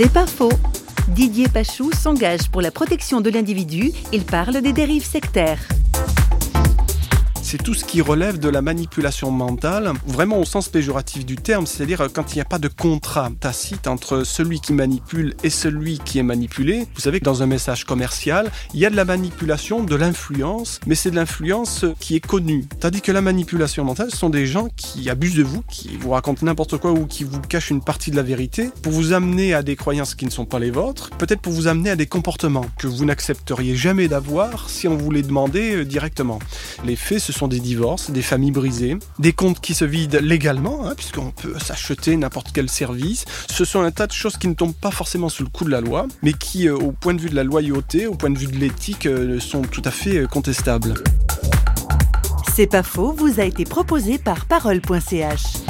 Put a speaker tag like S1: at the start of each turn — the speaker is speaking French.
S1: C'est pas faux. Didier Pachou s'engage pour la protection de l'individu. Il parle des dérives sectaires
S2: c'est tout ce qui relève de la manipulation mentale, vraiment au sens péjoratif du terme, c'est-à-dire quand il n'y a pas de contrat tacite entre celui qui manipule et celui qui est manipulé. Vous savez que dans un message commercial, il y a de la manipulation, de l'influence, mais c'est de l'influence qui est connue. Tandis que la manipulation mentale, ce sont des gens qui abusent de vous, qui vous racontent n'importe quoi ou qui vous cachent une partie de la vérité pour vous amener à des croyances qui ne sont pas les vôtres, peut-être pour vous amener à des comportements que vous n'accepteriez jamais d'avoir si on vous les demandait euh, directement. Les faits, sont des divorces, des familles brisées, des comptes qui se vident légalement, hein, puisqu'on peut s'acheter n'importe quel service. Ce sont un tas de choses qui ne tombent pas forcément sous le coup de la loi, mais qui, euh, au point de vue de la loyauté, au point de vue de l'éthique, euh, sont tout à fait euh, contestables.
S1: C'est pas faux, vous a été proposé par parole.ch.